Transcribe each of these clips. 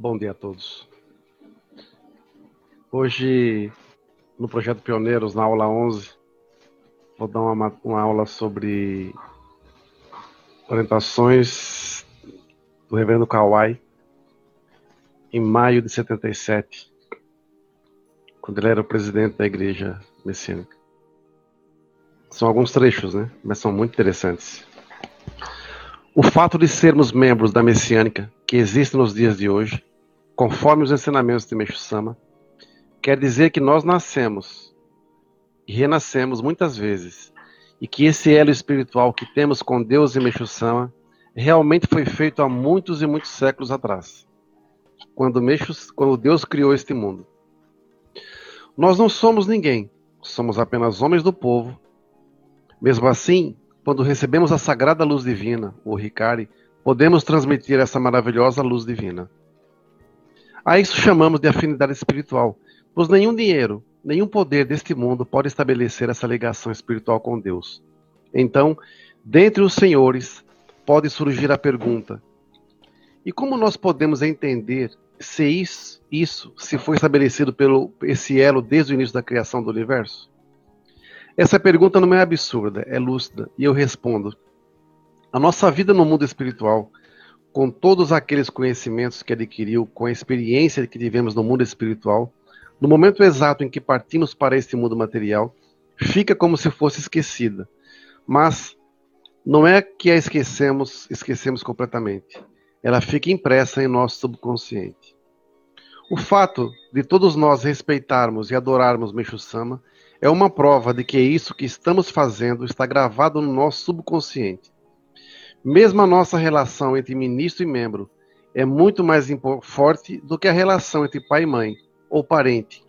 Bom dia a todos. Hoje, no projeto Pioneiros, na aula 11, vou dar uma, uma aula sobre orientações do reverendo Kawai em maio de 77, quando ele era o presidente da igreja messiânica. São alguns trechos, né? Mas são muito interessantes. O fato de sermos membros da messiânica que existe nos dias de hoje, conforme os ensinamentos de Meixo Sama, quer dizer que nós nascemos e renascemos muitas vezes, e que esse elo espiritual que temos com Deus e Meixo Sama realmente foi feito há muitos e muitos séculos atrás, quando, Meixo, quando Deus criou este mundo. Nós não somos ninguém, somos apenas homens do povo. Mesmo assim, quando recebemos a sagrada luz divina, o Ricari, podemos transmitir essa maravilhosa luz divina. A isso chamamos de afinidade espiritual, pois nenhum dinheiro, nenhum poder deste mundo pode estabelecer essa ligação espiritual com Deus. Então, dentre os senhores, pode surgir a pergunta: e como nós podemos entender se isso, isso se foi estabelecido pelo esse elo desde o início da criação do universo? Essa pergunta não é absurda, é lúcida, e eu respondo: a nossa vida no mundo espiritual, com todos aqueles conhecimentos que adquiriu, com a experiência que tivemos no mundo espiritual, no momento exato em que partimos para este mundo material, fica como se fosse esquecida. Mas não é que a esquecemos, esquecemos completamente. Ela fica impressa em nosso subconsciente. O fato de todos nós respeitarmos e adorarmos Meixo Sama é uma prova de que isso que estamos fazendo está gravado no nosso subconsciente. Mesmo a nossa relação entre ministro e membro é muito mais forte do que a relação entre pai e mãe ou parente.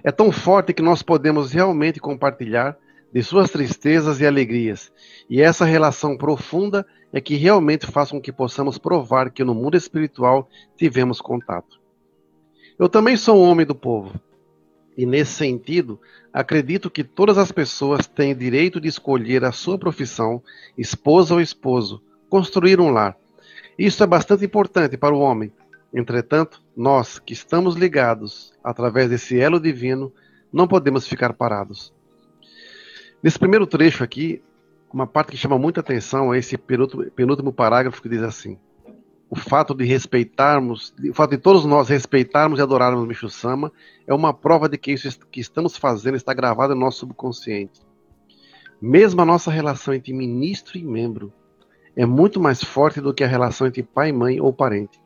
É tão forte que nós podemos realmente compartilhar de suas tristezas e alegrias. E essa relação profunda é que realmente faz com que possamos provar que no mundo espiritual tivemos contato. Eu também sou um homem do povo. E nesse sentido, acredito que todas as pessoas têm direito de escolher a sua profissão, esposa ou esposo, construir um lar. Isso é bastante importante para o homem, Entretanto, nós que estamos ligados através desse elo divino, não podemos ficar parados. Nesse primeiro trecho aqui, uma parte que chama muita atenção é esse penúltimo, parágrafo que diz assim: o fato de respeitarmos, o fato de todos nós respeitarmos e adorarmos Micho Sama é uma prova de que isso que estamos fazendo está gravado no nosso subconsciente. Mesmo a nossa relação entre ministro e membro é muito mais forte do que a relação entre pai, mãe ou parente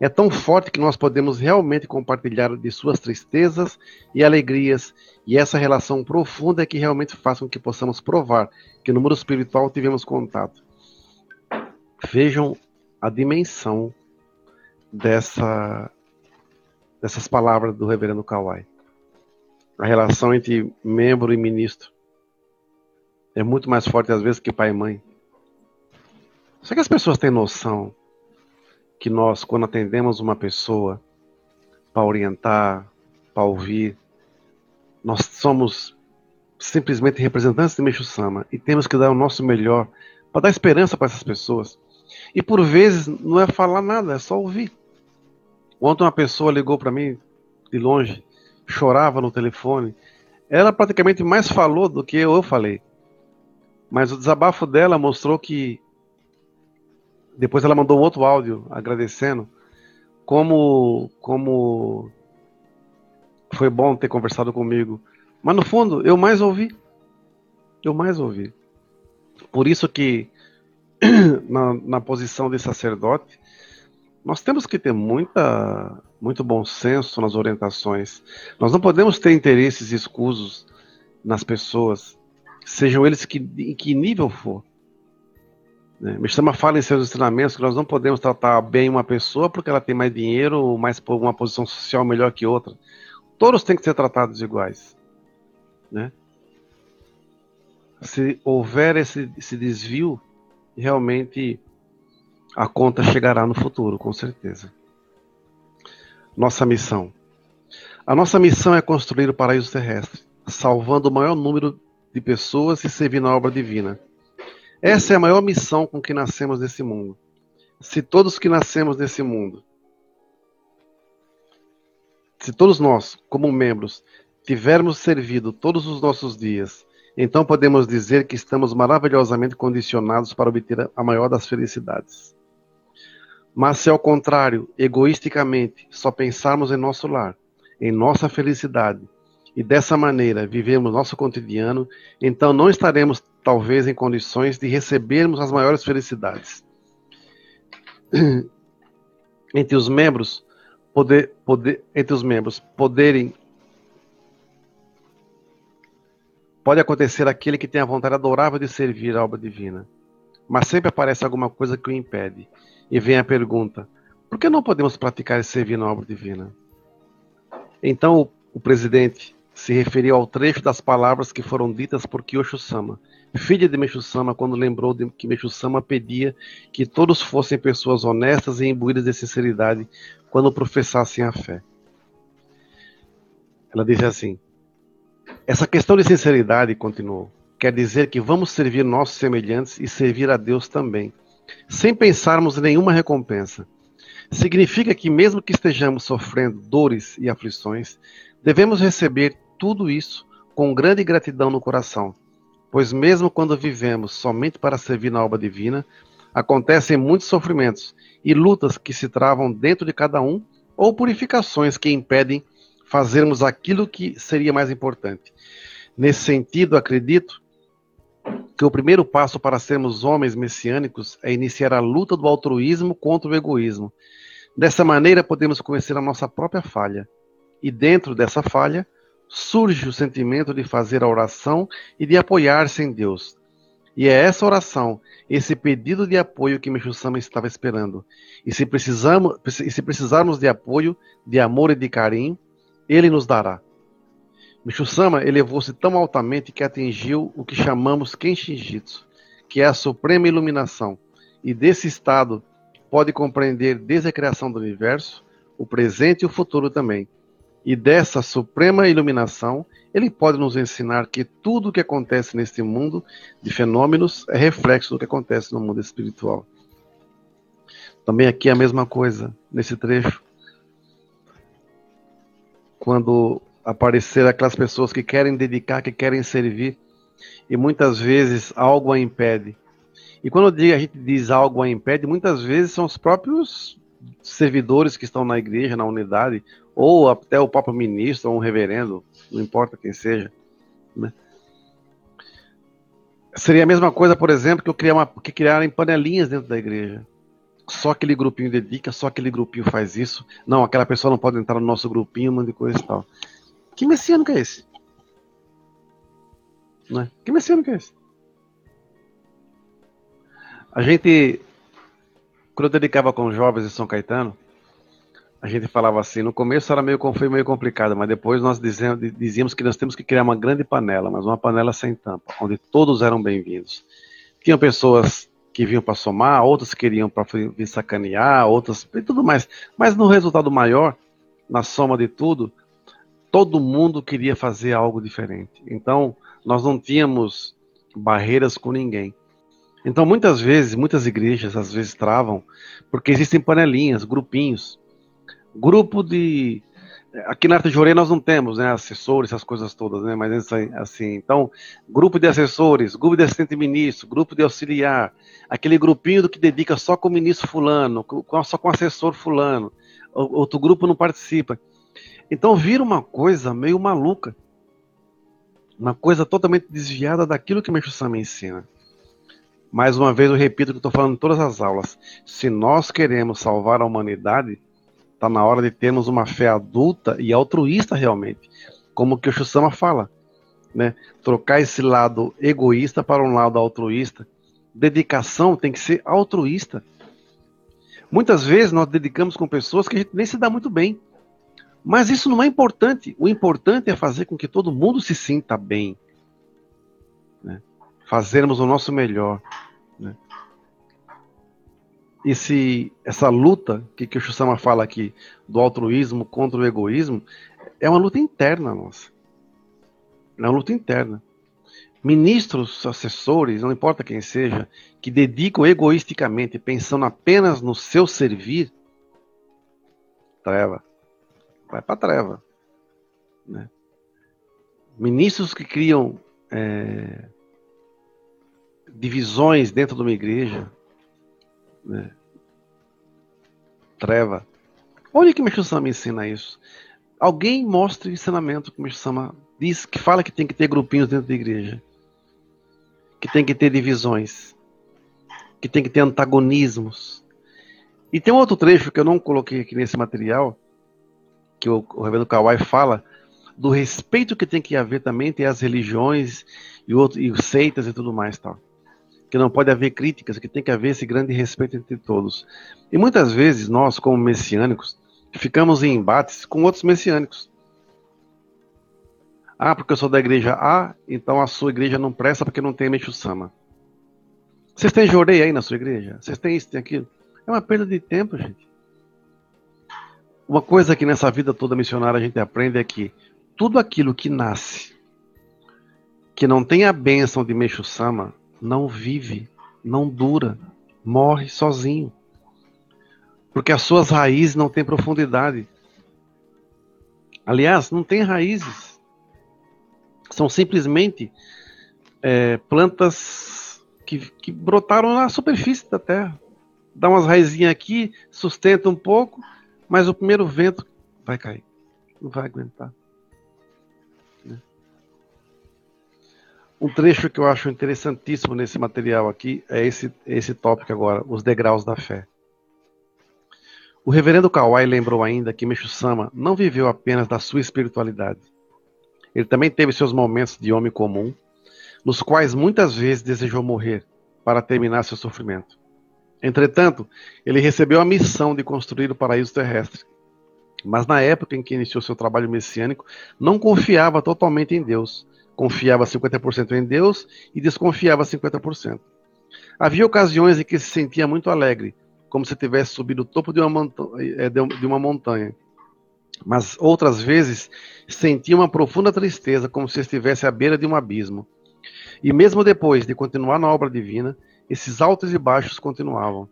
é tão forte que nós podemos realmente compartilhar de suas tristezas e alegrias, e essa relação profunda é que realmente faz com que possamos provar que no mundo espiritual tivemos contato. Vejam a dimensão dessa, dessas palavras do reverendo Kawai. A relação entre membro e ministro é muito mais forte às vezes que pai e mãe. Só que as pessoas têm noção que nós, quando atendemos uma pessoa para orientar, para ouvir, nós somos simplesmente representantes de Meixo Sama e temos que dar o nosso melhor para dar esperança para essas pessoas. E por vezes não é falar nada, é só ouvir. Ontem uma pessoa ligou para mim de longe, chorava no telefone. Ela praticamente mais falou do que eu falei. Mas o desabafo dela mostrou que depois ela mandou outro áudio agradecendo como como foi bom ter conversado comigo. Mas no fundo, eu mais ouvi. Eu mais ouvi. Por isso que na, na posição de sacerdote, nós temos que ter muita, muito bom senso nas orientações. Nós não podemos ter interesses escusos nas pessoas, sejam eles que, em que nível for. Né? Mishama fala em seus ensinamentos que nós não podemos tratar bem uma pessoa porque ela tem mais dinheiro ou mais uma posição social melhor que outra. Todos têm que ser tratados iguais. Né? Se houver esse, esse desvio, realmente a conta chegará no futuro, com certeza. Nossa missão. A nossa missão é construir o paraíso terrestre, salvando o maior número de pessoas e servindo a obra divina. Essa é a maior missão com que nascemos nesse mundo. Se todos que nascemos nesse mundo se todos nós, como membros, tivermos servido todos os nossos dias, então podemos dizer que estamos maravilhosamente condicionados para obter a maior das felicidades. Mas se ao contrário, egoisticamente, só pensarmos em nosso lar, em nossa felicidade, e dessa maneira vivemos nosso cotidiano, então não estaremos talvez em condições de recebermos as maiores felicidades. entre os membros, poder, poder, entre os membros poderem pode acontecer aquele que tem a vontade adorável de servir a obra divina, mas sempre aparece alguma coisa que o impede. E vem a pergunta: por que não podemos praticar e servir na obra divina? Então o, o presidente se referiu ao trecho das palavras que foram ditas por Kiyosho-sama, filha de Meshu-sama, quando lembrou de que Meshu-sama pedia que todos fossem pessoas honestas e imbuídas de sinceridade quando professassem a fé. Ela disse assim: Essa questão de sinceridade, continuou, quer dizer que vamos servir nossos semelhantes e servir a Deus também, sem pensarmos em nenhuma recompensa. Significa que, mesmo que estejamos sofrendo dores e aflições, devemos receber tudo isso com grande gratidão no coração, pois, mesmo quando vivemos somente para servir na obra divina, acontecem muitos sofrimentos e lutas que se travam dentro de cada um, ou purificações que impedem fazermos aquilo que seria mais importante. Nesse sentido, acredito que o primeiro passo para sermos homens messiânicos é iniciar a luta do altruísmo contra o egoísmo. Dessa maneira, podemos conhecer a nossa própria falha. E dentro dessa falha, surge o sentimento de fazer a oração e de apoiar-se em Deus. E é essa oração, esse pedido de apoio que Meixo Sama estava esperando. E se, precisamos, se precisarmos de apoio, de amor e de carinho, ele nos dará. Michusama elevou-se tão altamente que atingiu o que chamamos Kenshin Jitsu, que é a suprema iluminação, e desse estado pode compreender desde a criação do universo, o presente e o futuro também. E dessa suprema iluminação, ele pode nos ensinar que tudo o que acontece neste mundo de fenômenos é reflexo do que acontece no mundo espiritual. Também aqui a mesma coisa, nesse trecho. Quando aparecer aquelas pessoas que querem dedicar, que querem servir, e muitas vezes algo a impede. E quando a gente diz algo a impede, muitas vezes são os próprios servidores que estão na igreja, na unidade, ou até o próprio ministro, ou um reverendo, não importa quem seja. Né? Seria a mesma coisa, por exemplo, que eu criar uma, que criarem panelinhas dentro da igreja. Só aquele grupinho dedica, só aquele grupinho faz isso. Não, aquela pessoa não pode entrar no nosso grupinho, manda coisa e tal. Que messiânico é esse? Né? Que messiânico é esse? A gente, quando eu dedicava com jovens em São Caetano, a gente falava assim, no começo era meio, foi meio complicado, mas depois nós dizíamos, dizíamos que nós temos que criar uma grande panela, mas uma panela sem tampa, onde todos eram bem-vindos. Tinham pessoas que vinham para somar, outras queriam para vir sacanear, outras e tudo mais. Mas no resultado maior, na soma de tudo, todo mundo queria fazer algo diferente. Então, nós não tínhamos barreiras com ninguém. Então, muitas vezes, muitas igrejas às vezes travam, porque existem panelinhas, grupinhos. Grupo de. Aqui na Arte Jorei nós não temos, né, assessores, essas coisas todas, né, mas assim, então, grupo de assessores, grupo de assistente ministro, grupo de auxiliar, aquele grupinho do que dedica só com o ministro fulano, só com o assessor fulano, outro grupo não participa. Então vira uma coisa meio maluca. Uma coisa totalmente desviada daquilo que Meixo Sama ensina. Mais uma vez eu repito o que estou falando em todas as aulas. Se nós queremos salvar a humanidade, está na hora de termos uma fé adulta e altruísta realmente. Como que o Sama fala. Né? Trocar esse lado egoísta para um lado altruísta. Dedicação tem que ser altruísta. Muitas vezes nós dedicamos com pessoas que a gente nem se dá muito bem. Mas isso não é importante. O importante é fazer com que todo mundo se sinta bem. Né? Fazermos o nosso melhor. Né? E se essa luta que, que o Shusama fala aqui, do altruísmo contra o egoísmo, é uma luta interna nossa. É uma luta interna. Ministros, assessores, não importa quem seja, que dedicam egoisticamente, pensando apenas no seu servir, treva vai para treva. Né? Ministros que criam é, divisões dentro de uma igreja, né? treva. Olha que Meixo Sama ensina isso. Alguém mostre o ensinamento que Meixo Sama diz que fala que tem que ter grupinhos dentro da igreja, que tem que ter divisões, que tem que ter antagonismos. E tem um outro trecho que eu não coloquei aqui nesse material, que o, o Reverendo Kawai fala do respeito que tem que haver também entre as religiões e, outro, e seitas e tudo mais tal que não pode haver críticas, que tem que haver esse grande respeito entre todos. E muitas vezes nós, como messiânicos, ficamos em embates com outros messiânicos. Ah, porque eu sou da igreja A, então a sua igreja não presta porque não tem Meixo Sama. Vocês têm jorei aí na sua igreja? Vocês têm isso, tem aquilo? É uma perda de tempo, gente. Uma coisa que nessa vida toda missionária a gente aprende é que tudo aquilo que nasce, que não tem a bênção de Meixo Sama, não vive, não dura, morre sozinho. Porque as suas raízes não têm profundidade. Aliás, não tem raízes. São simplesmente é, plantas que, que brotaram na superfície da terra. Dá umas raizinhas aqui, sustenta um pouco, mas o primeiro vento vai cair. Não vai aguentar. Um trecho que eu acho interessantíssimo nesse material aqui é esse, esse tópico agora, os degraus da fé. O reverendo Kawai lembrou ainda que Meixo Sama não viveu apenas da sua espiritualidade. Ele também teve seus momentos de homem comum, nos quais muitas vezes desejou morrer para terminar seu sofrimento. Entretanto, ele recebeu a missão de construir o paraíso terrestre. Mas na época em que iniciou seu trabalho messiânico, não confiava totalmente em Deus, confiava 50% em Deus e desconfiava 50%. Havia ocasiões em que se sentia muito alegre, como se tivesse subido o topo de uma, é, de uma montanha. Mas outras vezes sentia uma profunda tristeza, como se estivesse à beira de um abismo. E mesmo depois de continuar na obra divina, esses altos e baixos continuavam.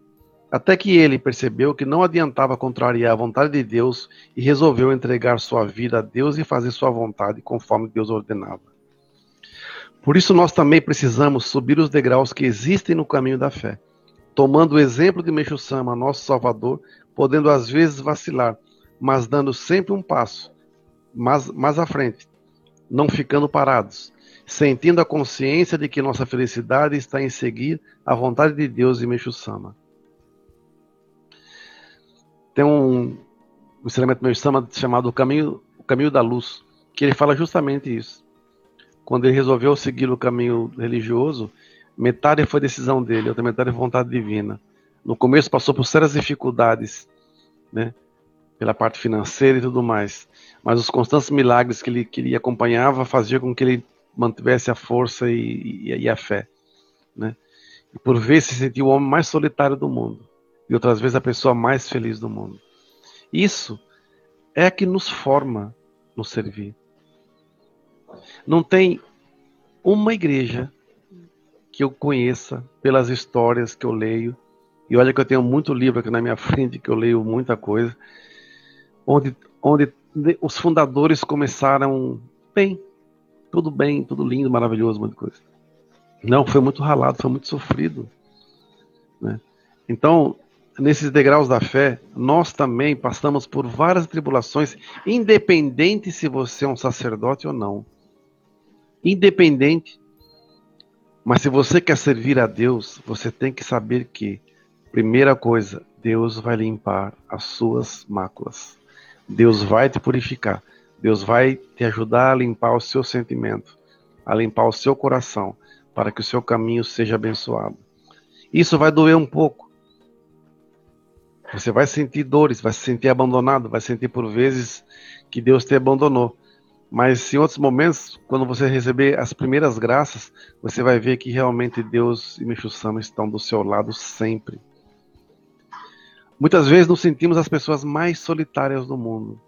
Até que ele percebeu que não adiantava contrariar a vontade de Deus e resolveu entregar sua vida a Deus e fazer sua vontade conforme Deus ordenava. Por isso, nós também precisamos subir os degraus que existem no caminho da fé, tomando o exemplo de Meixo Sama, nosso Salvador, podendo às vezes vacilar, mas dando sempre um passo mais, mais à frente, não ficando parados, sentindo a consciência de que nossa felicidade está em seguir a vontade de Deus e Meixo Sama. Tem um, um ensinamento Meixo Sama chamado o caminho, o caminho da Luz, que ele fala justamente isso quando ele resolveu seguir o caminho religioso, metade foi decisão dele, outra metade foi vontade divina. No começo passou por sérias dificuldades, né? Pela parte financeira e tudo mais. Mas os constantes milagres que ele, que ele acompanhava faziam com que ele mantivesse a força e, e, e a fé, né? E por vezes se sentia o homem mais solitário do mundo. E outras vezes a pessoa mais feliz do mundo. Isso é que nos forma no servir. Não tem uma igreja que eu conheça pelas histórias que eu leio, e olha que eu tenho muito livro aqui na minha frente, que eu leio muita coisa, onde, onde os fundadores começaram bem, tudo bem, tudo lindo, maravilhoso, muita coisa. Não, foi muito ralado, foi muito sofrido. Né? Então, nesses degraus da fé, nós também passamos por várias tribulações, independente se você é um sacerdote ou não independente. Mas se você quer servir a Deus, você tem que saber que, primeira coisa, Deus vai limpar as suas máculas. Deus vai te purificar. Deus vai te ajudar a limpar o seu sentimento, a limpar o seu coração, para que o seu caminho seja abençoado. Isso vai doer um pouco. Você vai sentir dores, vai se sentir abandonado, vai sentir por vezes que Deus te abandonou. Mas em outros momentos, quando você receber as primeiras graças, você vai ver que realmente Deus e Meixo Sama estão do seu lado sempre. Muitas vezes nos sentimos as pessoas mais solitárias do mundo.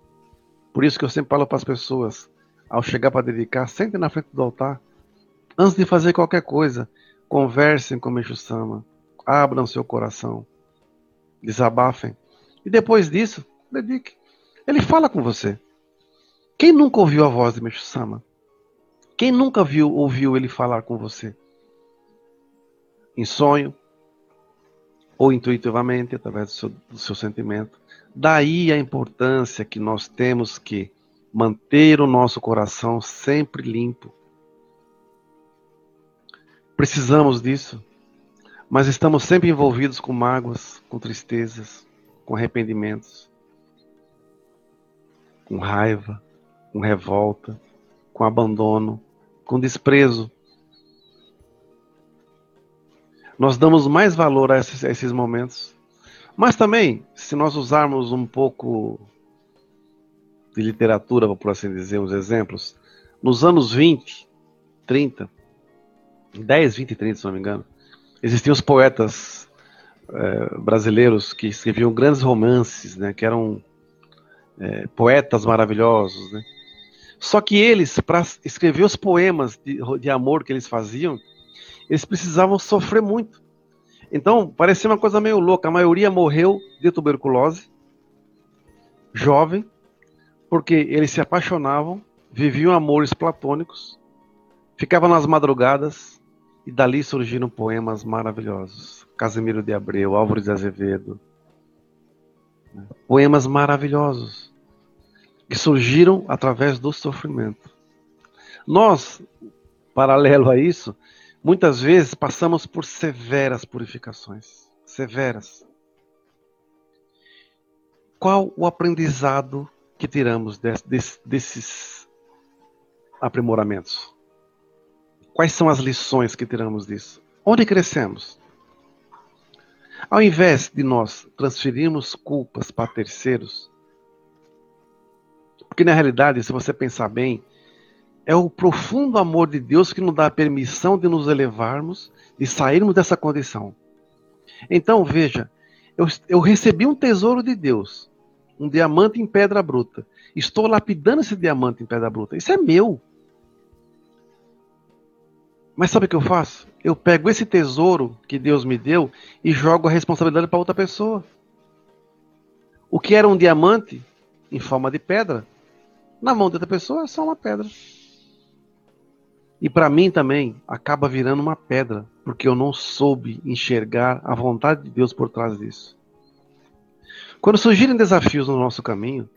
Por isso que eu sempre falo para as pessoas, ao chegar para dedicar, sentem na frente do altar. Antes de fazer qualquer coisa, conversem com Meixo Sama, abram seu coração, desabafem. E depois disso, dedique. Ele fala com você. Quem nunca ouviu a voz de Meixo Sama? Quem nunca viu, ouviu ele falar com você? Em sonho? Ou intuitivamente, através do seu, do seu sentimento? Daí a importância que nós temos que manter o nosso coração sempre limpo. Precisamos disso, mas estamos sempre envolvidos com mágoas, com tristezas, com arrependimentos, com raiva, com revolta, com abandono, com desprezo. Nós damos mais valor a esses, a esses momentos. Mas também, se nós usarmos um pouco de literatura, por assim dizer, uns exemplos, nos anos 20, 30, 10, 20 e 30, se não me engano, existiam os poetas é, brasileiros que escreviam grandes romances, né, que eram é, poetas maravilhosos, né? Só que eles, para escrever os poemas de, de, amor que eles faziam, eles precisavam sofrer muito. Então, parecia uma coisa meio louca. A maioria morreu de tuberculose, jovem, porque eles se apaixonavam, viviam amores platônicos, ficavam nas madrugadas e dali surgiram poemas maravilhosos. Casimiro de Abreu, Álvaro de Azevedo. Poemas maravilhosos que surgiram através do sofrimento. Nós, paralelo a isso, muitas vezes passamos por severas purificações. Severas. Qual o aprendizado que tiramos desses aprimoramentos? Quais são as lições que tiramos disso? Onde crescemos? Ao invés de nós transferirmos culpas para terceiros, porque na realidade, se você pensar bem, é o profundo amor de Deus que nos dá a permissão de nos elevarmos, de sairmos dessa condição. Então, veja, eu, eu recebi um tesouro de Deus, um diamante em pedra bruta. Estou lapidando esse diamante em pedra bruta. Isso é meu. Mas sabe o que eu faço? Eu pego esse tesouro que Deus me deu e jogo a responsabilidade para outra pessoa. O que era um diamante em forma de pedra, na mão de outra pessoa é só uma pedra. E para mim também acaba virando uma pedra, porque eu não soube enxergar a vontade de Deus por trás disso. Quando surgirem desafios no nosso caminho,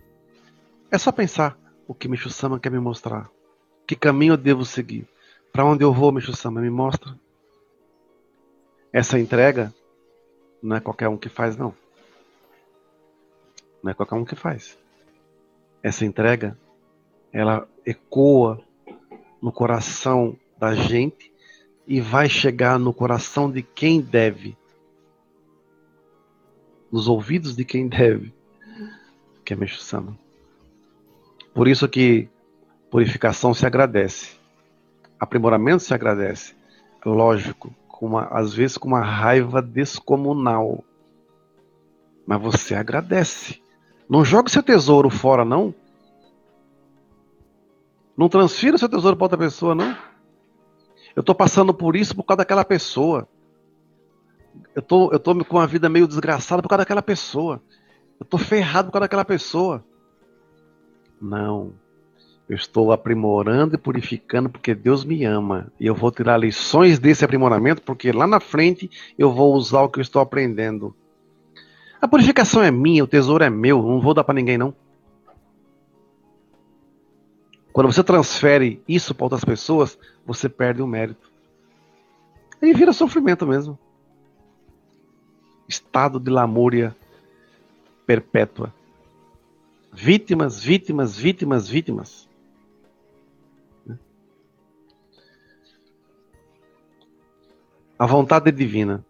é só pensar o que Micho Sama quer me mostrar. Que caminho eu devo seguir? Para onde eu vou, Micho Sama? Me mostra. Essa entrega não é qualquer um que faz, não. Não é qualquer um que faz. Essa entrega ela ecoa no coração da gente e vai chegar no coração de quem deve, nos ouvidos de quem deve, que é Meixo Sama. Por isso que purificação se agradece, aprimoramento se agradece, lógico, com uma, às vezes com uma raiva descomunal, mas você agradece. Não joga seu tesouro fora, não, não transfira seu tesouro para outra pessoa, não. Eu estou passando por isso por causa daquela pessoa. Eu tô, eu tô com uma vida meio desgraçada por causa daquela pessoa. Eu estou ferrado por causa daquela pessoa. Não. Eu estou aprimorando e purificando porque Deus me ama. E eu vou tirar lições desse aprimoramento porque lá na frente eu vou usar o que eu estou aprendendo. A purificação é minha, o tesouro é meu. Não vou dar para ninguém, não. Quando você transfere isso para outras pessoas, você perde o mérito. Aí vira sofrimento mesmo. Estado de lamúria perpétua. Vítimas, vítimas, vítimas, vítimas. A vontade é divina.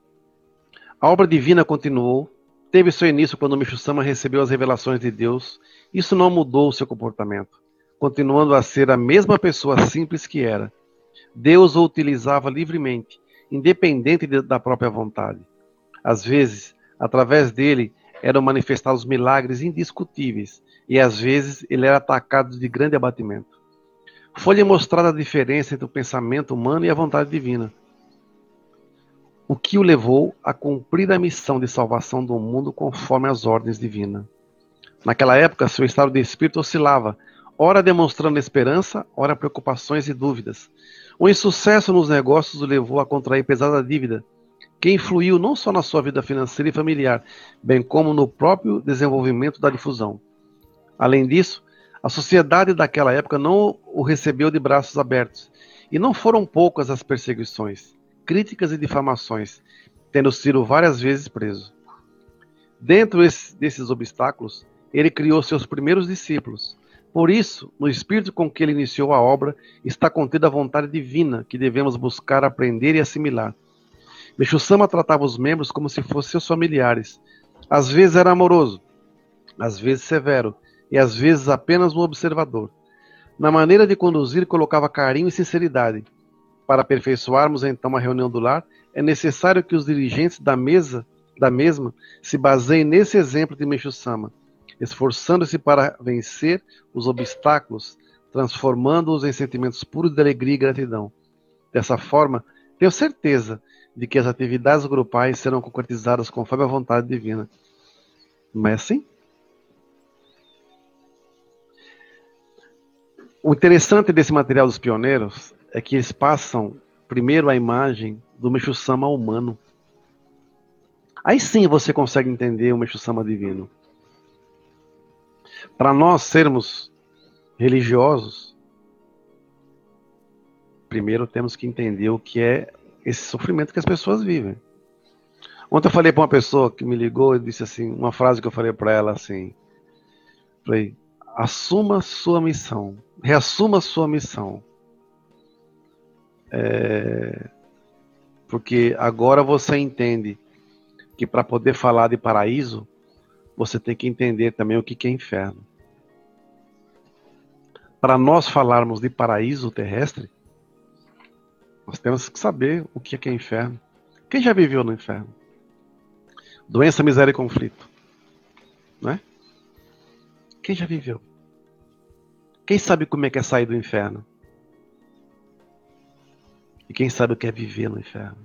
A obra divina continuou, teve seu início quando Micho Sama recebeu as revelações de Deus. Isso não mudou o seu comportamento continuando a ser a mesma pessoa simples que era. Deus o utilizava livremente, independente de, da própria vontade. Às vezes, através dele, eram manifestados milagres indiscutíveis, e às vezes ele era atacado de grande abatimento. Foi-lhe mostrada a diferença entre o pensamento humano e a vontade divina, o que o levou a cumprir a missão de salvação do mundo conforme as ordens divinas. Naquela época, seu estado de espírito oscilava, ora demonstrando esperança, ora preocupações e dúvidas. O insucesso nos negócios o levou a contrair pesada dívida, que influiu não só na sua vida financeira e familiar, bem como no próprio desenvolvimento da difusão. Além disso, a sociedade daquela época não o recebeu de braços abertos, e não foram poucas as perseguições, críticas e difamações, tendo sido várias vezes preso. Dentro desses obstáculos, ele criou seus primeiros discípulos. Por isso, no espírito com que ele iniciou a obra, está contida a vontade divina que devemos buscar aprender e assimilar. Meixo Sama tratava os membros como se fossem seus familiares. Às vezes era amoroso, às vezes severo e às vezes apenas um observador. Na maneira de conduzir, colocava carinho e sinceridade. Para aperfeiçoarmos então a reunião do lar, é necessário que os dirigentes da mesa da mesma se baseiem nesse exemplo de Meixo Sama esforçando-se para vencer os obstáculos, transformando-os em sentimentos puros de alegria e gratidão. Dessa forma, tenho certeza de que as atividades grupais serão concretizadas conforme a vontade divina. Não é assim? O interessante desse material dos pioneiros é que eles passam primeiro a imagem do Meixo Sama humano. Aí sim você consegue entender o Meixo Sama divino. Para nós sermos religiosos, primeiro temos que entender o que é esse sofrimento que as pessoas vivem. Ontem eu falei para uma pessoa que me ligou e disse assim, uma frase que eu falei para ela assim, falei, assuma sua missão, reassuma sua missão. É, porque agora você entende que para poder falar de paraíso, você tem que entender também o que é inferno. Para nós falarmos de paraíso terrestre, nós temos que saber o que é inferno. Quem já viveu no inferno? Doença, miséria e conflito. Não é? Quem já viveu? Quem sabe como é que é sair do inferno? E quem sabe o que é viver no inferno?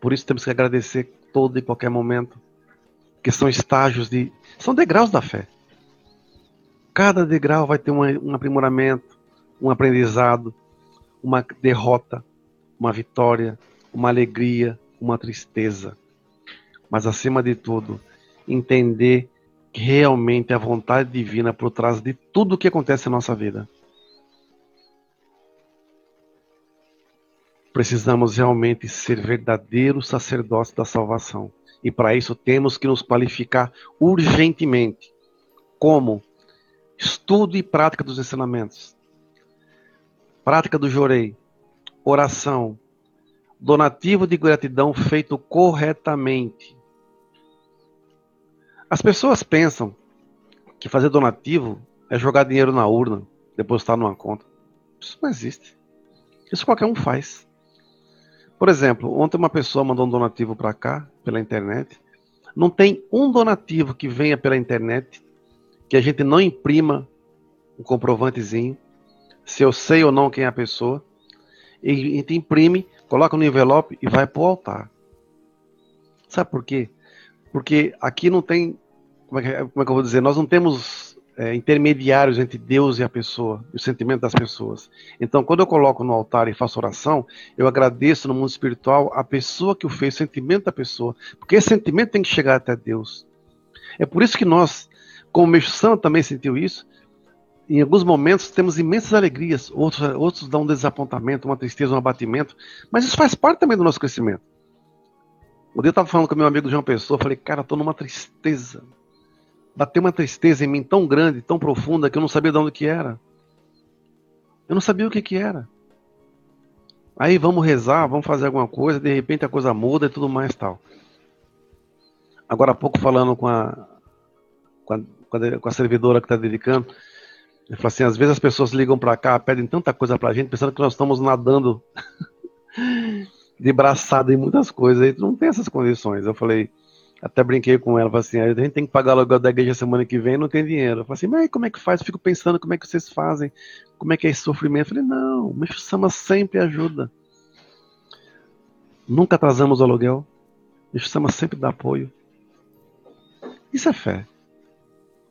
Por isso temos que agradecer todo e qualquer momento que são estágios de. são degraus da fé. Cada degrau vai ter um, aprimoramento, um aprendizado, uma derrota, uma vitória, uma alegria, uma tristeza. Mas acima de tudo, entender que realmente a vontade divina por trás de tudo o que acontece na nossa vida. Precisamos realmente ser verdadeiros sacerdotes da salvação. E para isso temos que nos qualificar urgentemente. Como? Estudo e prática dos ensinamentos. Prática do jorei. Oração. Donativo de gratidão feito corretamente. As pessoas pensam que fazer donativo é jogar dinheiro na urna, depositar numa conta. Isso não existe. Isso qualquer um faz. Por exemplo, ontem uma pessoa mandou um donativo para cá, pela internet. Não tem um donativo que venha pela internet que a gente não imprima um comprovantezinho, se eu sei ou não quem é a pessoa, e a gente imprime, coloca no envelope e vai para o altar. Sabe por quê? Porque aqui não tem, como é que, como é que eu vou dizer, nós não temos é, intermediários entre Deus e a pessoa, o sentimento das pessoas. Então, quando eu coloco no altar e faço oração, eu agradeço no mundo espiritual a pessoa que o fez, o sentimento da pessoa, porque esse sentimento tem que chegar até Deus. É por isso que nós, como Meixo Santo também sentiu isso, em alguns momentos temos imensas alegrias, outros, outros dão um desapontamento, uma tristeza, um abatimento, mas isso faz parte também do nosso crescimento. Um dia eu estava falando com meu amigo João Pessoa, falei, cara, estou numa tristeza, bateu uma tristeza em mim tão grande, tão profunda, que eu não sabia de onde que era. Eu não sabia o que que era. Aí vamos rezar, vamos fazer alguma coisa, de repente a coisa muda e tudo mais tal. Agora há pouco falando com a, com a, com a servidora que está dedicando, ele falou assim, às vezes as pessoas ligam para cá, pedem tanta coisa para a gente, pensando que nós estamos nadando de braçada em muitas coisas, aí não tem essas condições. Eu falei, até brinquei com ela, falei assim, a gente tem que pagar o aluguel da igreja semana que vem não tem dinheiro. Eu falei assim, mas como é que faz? Eu fico pensando como é que vocês fazem, como é que é esse sofrimento. Eu falei, não, o Meixo Sama sempre ajuda. Nunca atrasamos o aluguel. O Meixo Sama sempre dá apoio. Isso é fé.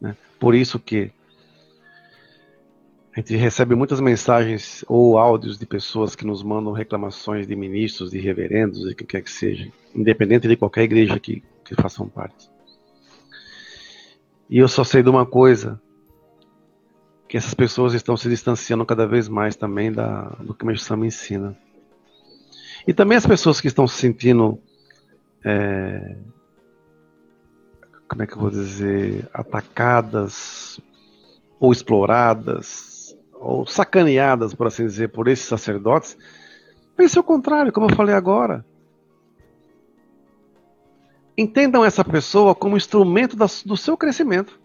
Né? Por isso que a gente recebe muitas mensagens ou áudios de pessoas que nos mandam reclamações de ministros, de reverendos, de quem quer que seja, independente de qualquer igreja que, que façam parte. E eu só sei de uma coisa, que essas pessoas estão se distanciando cada vez mais também da, do que o Mestre ensina. E também as pessoas que estão se sentindo, é, como é que eu vou dizer, atacadas ou exploradas, ou sacaneadas, por assim dizer, por esses sacerdotes, pense o contrário, como eu falei agora. Entendam essa pessoa como instrumento do seu crescimento.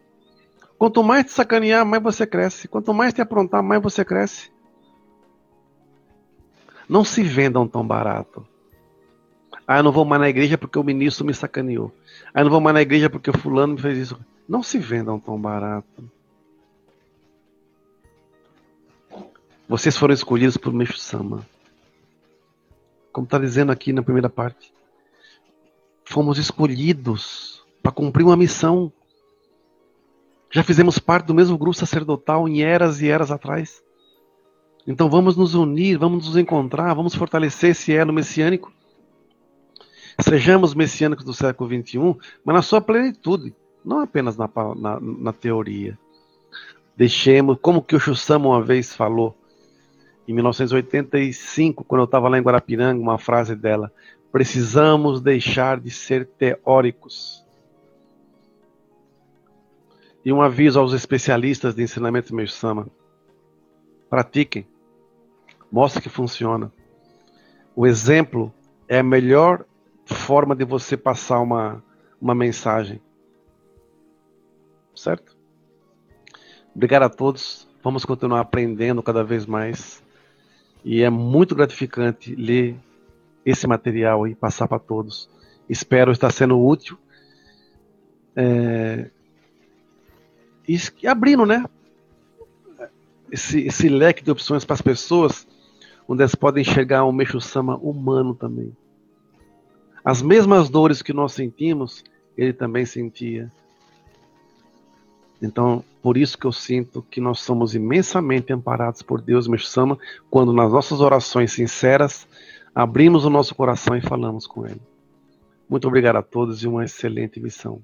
Quanto mais te sacanear, mais você cresce. Quanto mais te aprontar, mais você cresce. Não se vendam tão barato. Ah, eu não vou mais na igreja porque o ministro me sacaneou. Ah, eu não vou mais na igreja porque o fulano me fez isso. Não se vendam tão barato. Vocês foram escolhidos por Meixo Sama. Como está dizendo aqui na primeira parte. Fomos escolhidos para cumprir uma missão. Já fizemos parte do mesmo grupo sacerdotal em eras e eras atrás. Então vamos nos unir, vamos nos encontrar, vamos fortalecer esse elo messiânico. Sejamos messiânicos do século XXI, mas na sua plenitude, não apenas na, na, na teoria. Deixemos, como que o Xussama uma vez falou, em 1985, quando eu estava lá em Guarapiranga, uma frase dela: Precisamos deixar de ser teóricos. E um aviso aos especialistas de ensinamento Mersama: pratiquem, mostre que funciona. O exemplo é a melhor forma de você passar uma, uma mensagem. Certo? Obrigado a todos. Vamos continuar aprendendo cada vez mais. E é muito gratificante ler esse material e passar para todos. Espero estar sendo útil. É, e abrindo, né? Esse, esse leque de opções para as pessoas, onde elas podem enxergar um Meixo Sama humano também. As mesmas dores que nós sentimos, ele também sentia. Então, por isso que eu sinto que nós somos imensamente amparados por Deus, meu Sama, quando nas nossas orações sinceras abrimos o nosso coração e falamos com Ele. Muito obrigado a todos e uma excelente missão.